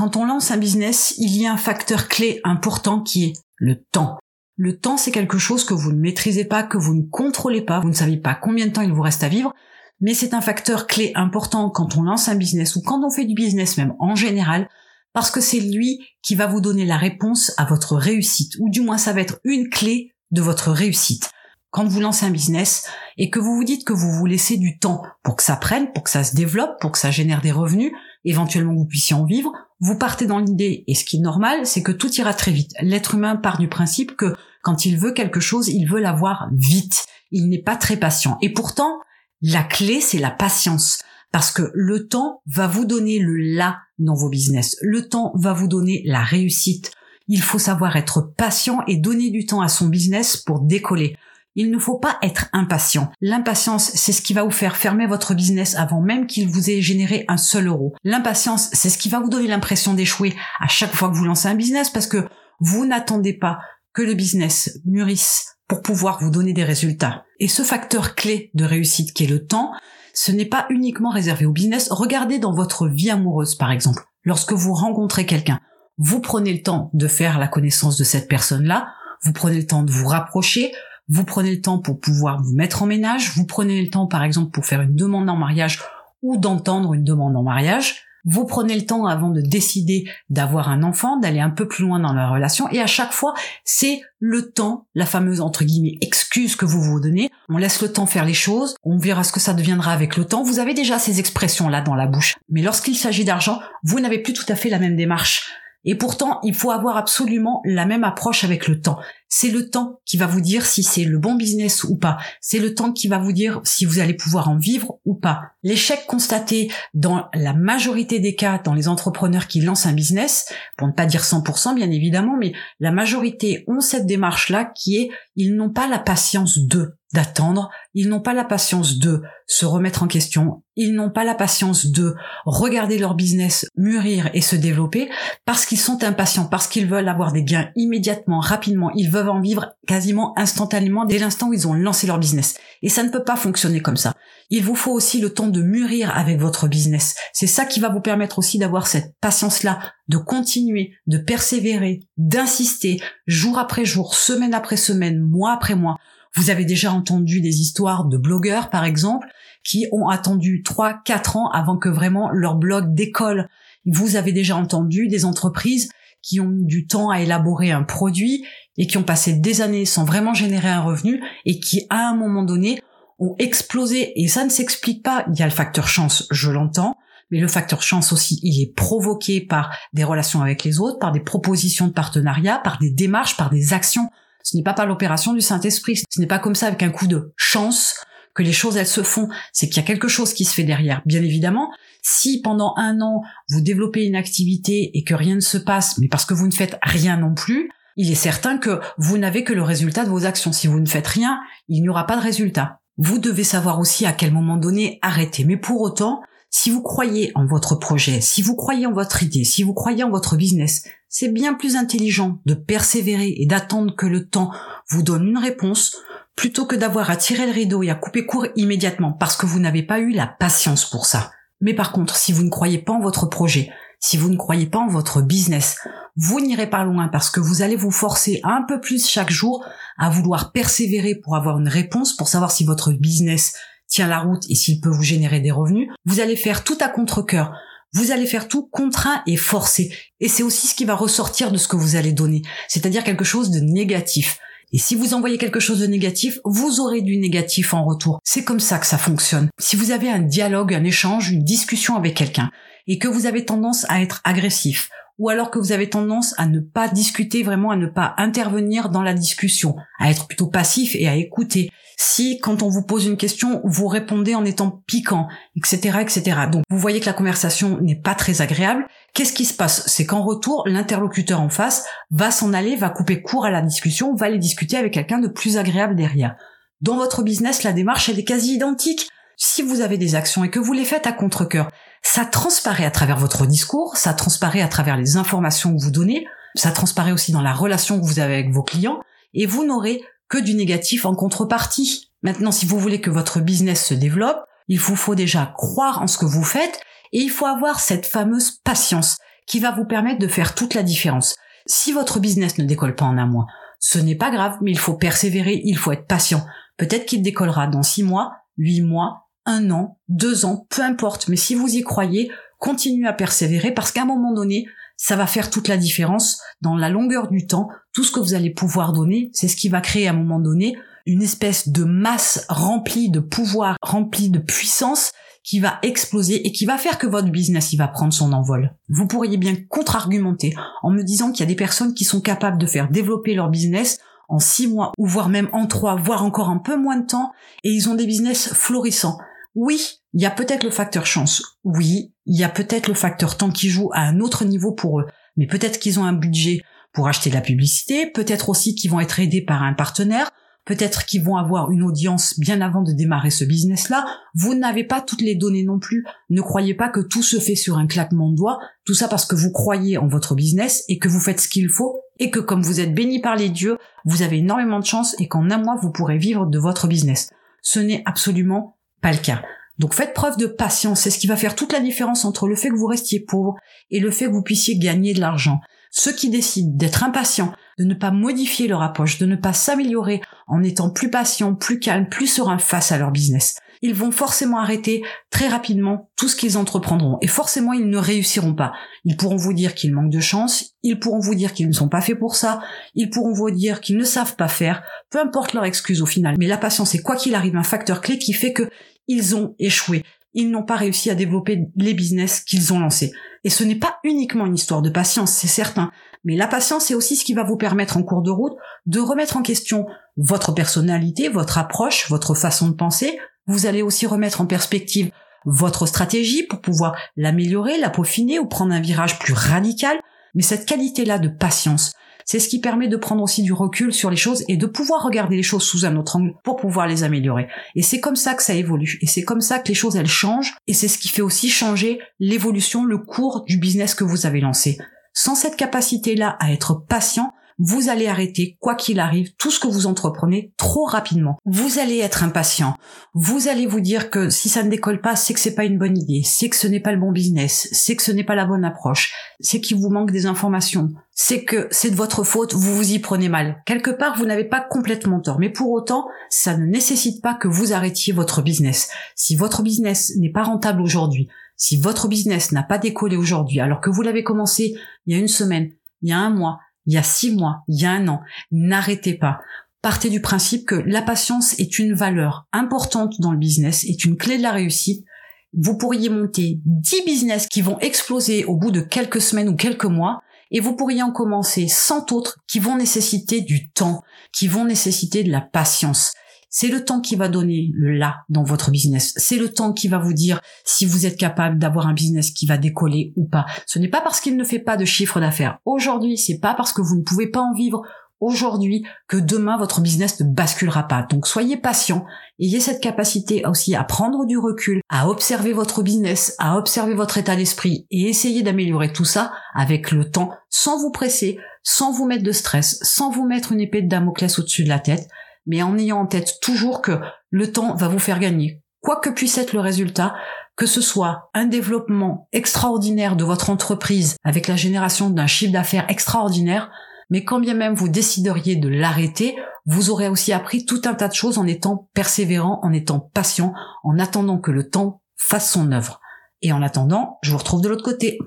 Quand on lance un business, il y a un facteur clé important qui est le temps. Le temps, c'est quelque chose que vous ne maîtrisez pas, que vous ne contrôlez pas, vous ne savez pas combien de temps il vous reste à vivre, mais c'est un facteur clé important quand on lance un business ou quand on fait du business même en général, parce que c'est lui qui va vous donner la réponse à votre réussite, ou du moins ça va être une clé de votre réussite. Quand vous lancez un business et que vous vous dites que vous vous laissez du temps pour que ça prenne, pour que ça se développe, pour que ça génère des revenus, éventuellement vous puissiez en vivre, vous partez dans l'idée, et ce qui est normal, c'est que tout ira très vite. L'être humain part du principe que quand il veut quelque chose, il veut l'avoir vite. Il n'est pas très patient. Et pourtant, la clé, c'est la patience. Parce que le temps va vous donner le là dans vos business. Le temps va vous donner la réussite. Il faut savoir être patient et donner du temps à son business pour décoller. Il ne faut pas être impatient. L'impatience, c'est ce qui va vous faire fermer votre business avant même qu'il vous ait généré un seul euro. L'impatience, c'est ce qui va vous donner l'impression d'échouer à chaque fois que vous lancez un business parce que vous n'attendez pas que le business mûrisse pour pouvoir vous donner des résultats. Et ce facteur clé de réussite qui est le temps, ce n'est pas uniquement réservé au business. Regardez dans votre vie amoureuse, par exemple. Lorsque vous rencontrez quelqu'un, vous prenez le temps de faire la connaissance de cette personne-là, vous prenez le temps de vous rapprocher, vous prenez le temps pour pouvoir vous mettre en ménage, vous prenez le temps par exemple pour faire une demande en mariage ou d'entendre une demande en mariage, vous prenez le temps avant de décider d'avoir un enfant, d'aller un peu plus loin dans la relation, et à chaque fois, c'est le temps, la fameuse entre guillemets excuse que vous vous donnez. On laisse le temps faire les choses, on verra ce que ça deviendra avec le temps. Vous avez déjà ces expressions-là dans la bouche. Mais lorsqu'il s'agit d'argent, vous n'avez plus tout à fait la même démarche. Et pourtant, il faut avoir absolument la même approche avec le temps. C'est le temps qui va vous dire si c'est le bon business ou pas. C'est le temps qui va vous dire si vous allez pouvoir en vivre ou pas. L'échec constaté dans la majorité des cas dans les entrepreneurs qui lancent un business, pour ne pas dire 100% bien évidemment, mais la majorité ont cette démarche-là qui est ils n'ont pas la patience de d'attendre, ils n'ont pas la patience de se remettre en question, ils n'ont pas la patience de regarder leur business mûrir et se développer parce qu'ils sont impatients, parce qu'ils veulent avoir des gains immédiatement, rapidement, ils veulent en vivre quasiment instantanément dès l'instant où ils ont lancé leur business. Et ça ne peut pas fonctionner comme ça. Il vous faut aussi le temps de mûrir avec votre business. C'est ça qui va vous permettre aussi d'avoir cette patience-là, de continuer, de persévérer, d'insister jour après jour, semaine après semaine, mois après mois vous avez déjà entendu des histoires de blogueurs, par exemple, qui ont attendu 3, 4 ans avant que vraiment leur blog décolle. Vous avez déjà entendu des entreprises qui ont mis du temps à élaborer un produit et qui ont passé des années sans vraiment générer un revenu et qui, à un moment donné, ont explosé. Et ça ne s'explique pas. Il y a le facteur chance, je l'entends. Mais le facteur chance aussi, il est provoqué par des relations avec les autres, par des propositions de partenariat, par des démarches, par des actions. Ce n'est pas par l'opération du Saint-Esprit. Ce n'est pas comme ça avec un coup de chance que les choses elles se font. C'est qu'il y a quelque chose qui se fait derrière. Bien évidemment, si pendant un an vous développez une activité et que rien ne se passe, mais parce que vous ne faites rien non plus, il est certain que vous n'avez que le résultat de vos actions. Si vous ne faites rien, il n'y aura pas de résultat. Vous devez savoir aussi à quel moment donné arrêter. Mais pour autant, si vous croyez en votre projet, si vous croyez en votre idée, si vous croyez en votre business, c'est bien plus intelligent de persévérer et d'attendre que le temps vous donne une réponse plutôt que d'avoir à tirer le rideau et à couper court immédiatement parce que vous n'avez pas eu la patience pour ça. Mais par contre, si vous ne croyez pas en votre projet, si vous ne croyez pas en votre business, vous n'irez pas loin parce que vous allez vous forcer un peu plus chaque jour à vouloir persévérer pour avoir une réponse, pour savoir si votre business tient la route et s'il peut vous générer des revenus, vous allez faire tout à contre-cœur. Vous allez faire tout contraint et forcé. Et c'est aussi ce qui va ressortir de ce que vous allez donner. C'est-à-dire quelque chose de négatif. Et si vous envoyez quelque chose de négatif, vous aurez du négatif en retour. C'est comme ça que ça fonctionne. Si vous avez un dialogue, un échange, une discussion avec quelqu'un, et que vous avez tendance à être agressif, ou alors que vous avez tendance à ne pas discuter vraiment, à ne pas intervenir dans la discussion, à être plutôt passif et à écouter. Si, quand on vous pose une question, vous répondez en étant piquant, etc., etc. Donc, vous voyez que la conversation n'est pas très agréable. Qu'est-ce qui se passe? C'est qu'en retour, l'interlocuteur en face va s'en aller, va couper court à la discussion, va aller discuter avec quelqu'un de plus agréable derrière. Dans votre business, la démarche, elle est quasi identique. Si vous avez des actions et que vous les faites à contre-cœur, ça transparaît à travers votre discours, ça transparaît à travers les informations que vous donnez, ça transparaît aussi dans la relation que vous avez avec vos clients, et vous n'aurez que du négatif en contrepartie. Maintenant, si vous voulez que votre business se développe, il vous faut déjà croire en ce que vous faites, et il faut avoir cette fameuse patience qui va vous permettre de faire toute la différence. Si votre business ne décolle pas en un mois, ce n'est pas grave, mais il faut persévérer, il faut être patient. Peut-être qu'il décollera dans six mois, huit mois, un an, deux ans, peu importe, mais si vous y croyez, continuez à persévérer parce qu'à un moment donné, ça va faire toute la différence dans la longueur du temps. Tout ce que vous allez pouvoir donner, c'est ce qui va créer à un moment donné une espèce de masse remplie de pouvoir, remplie de puissance qui va exploser et qui va faire que votre business il va prendre son envol. Vous pourriez bien contre-argumenter en me disant qu'il y a des personnes qui sont capables de faire développer leur business en six mois ou voire même en trois, voire encore un peu moins de temps et ils ont des business florissants. Oui, il y a peut-être le facteur chance. Oui, il y a peut-être le facteur temps qui joue à un autre niveau pour eux. Mais peut-être qu'ils ont un budget pour acheter de la publicité, peut-être aussi qu'ils vont être aidés par un partenaire, peut-être qu'ils vont avoir une audience bien avant de démarrer ce business-là. Vous n'avez pas toutes les données non plus. Ne croyez pas que tout se fait sur un claquement de doigts. Tout ça parce que vous croyez en votre business et que vous faites ce qu'il faut et que comme vous êtes béni par les dieux, vous avez énormément de chance et qu'en un mois vous pourrez vivre de votre business. Ce n'est absolument pas le cas. Donc faites preuve de patience, c'est ce qui va faire toute la différence entre le fait que vous restiez pauvre et le fait que vous puissiez gagner de l'argent. Ceux qui décident d'être impatients, de ne pas modifier leur approche, de ne pas s'améliorer en étant plus patients, plus calmes, plus sereins face à leur business, ils vont forcément arrêter très rapidement tout ce qu'ils entreprendront. Et forcément, ils ne réussiront pas. Ils pourront vous dire qu'ils manquent de chance, ils pourront vous dire qu'ils ne sont pas faits pour ça, ils pourront vous dire qu'ils ne savent pas faire, peu importe leur excuse au final. Mais la patience est quoi qu'il arrive un facteur clé qui fait que ils ont échoué. Ils n'ont pas réussi à développer les business qu'ils ont lancés. Et ce n'est pas uniquement une histoire de patience, c'est certain. Mais la patience, c'est aussi ce qui va vous permettre en cours de route de remettre en question votre personnalité, votre approche, votre façon de penser. Vous allez aussi remettre en perspective votre stratégie pour pouvoir l'améliorer, la peaufiner ou prendre un virage plus radical. Mais cette qualité-là de patience, c'est ce qui permet de prendre aussi du recul sur les choses et de pouvoir regarder les choses sous un autre angle pour pouvoir les améliorer. Et c'est comme ça que ça évolue. Et c'est comme ça que les choses, elles changent. Et c'est ce qui fait aussi changer l'évolution, le cours du business que vous avez lancé. Sans cette capacité-là à être patient, vous allez arrêter, quoi qu'il arrive, tout ce que vous entreprenez trop rapidement. Vous allez être impatient. Vous allez vous dire que si ça ne décolle pas, c'est que c'est pas une bonne idée, c'est que ce n'est pas le bon business, c'est que ce n'est pas la bonne approche, c'est qu'il vous manque des informations, c'est que c'est de votre faute, vous vous y prenez mal. Quelque part, vous n'avez pas complètement tort, mais pour autant, ça ne nécessite pas que vous arrêtiez votre business. Si votre business n'est pas rentable aujourd'hui, si votre business n'a pas décollé aujourd'hui, alors que vous l'avez commencé il y a une semaine, il y a un mois, il y a six mois, il y a un an. N'arrêtez pas. Partez du principe que la patience est une valeur importante dans le business, est une clé de la réussite. Vous pourriez monter dix business qui vont exploser au bout de quelques semaines ou quelques mois, et vous pourriez en commencer cent autres qui vont nécessiter du temps, qui vont nécessiter de la patience. C'est le temps qui va donner le là dans votre business. C'est le temps qui va vous dire si vous êtes capable d'avoir un business qui va décoller ou pas. Ce n'est pas parce qu'il ne fait pas de chiffre d'affaires aujourd'hui, c'est pas parce que vous ne pouvez pas en vivre aujourd'hui que demain votre business ne basculera pas. Donc soyez patient, ayez cette capacité aussi à prendre du recul, à observer votre business, à observer votre état d'esprit et essayer d'améliorer tout ça avec le temps sans vous presser, sans vous mettre de stress, sans vous mettre une épée de Damoclès au-dessus de la tête mais en ayant en tête toujours que le temps va vous faire gagner. Quoi que puisse être le résultat, que ce soit un développement extraordinaire de votre entreprise avec la génération d'un chiffre d'affaires extraordinaire, mais quand bien même vous décideriez de l'arrêter, vous aurez aussi appris tout un tas de choses en étant persévérant, en étant patient, en attendant que le temps fasse son œuvre. Et en attendant, je vous retrouve de l'autre côté.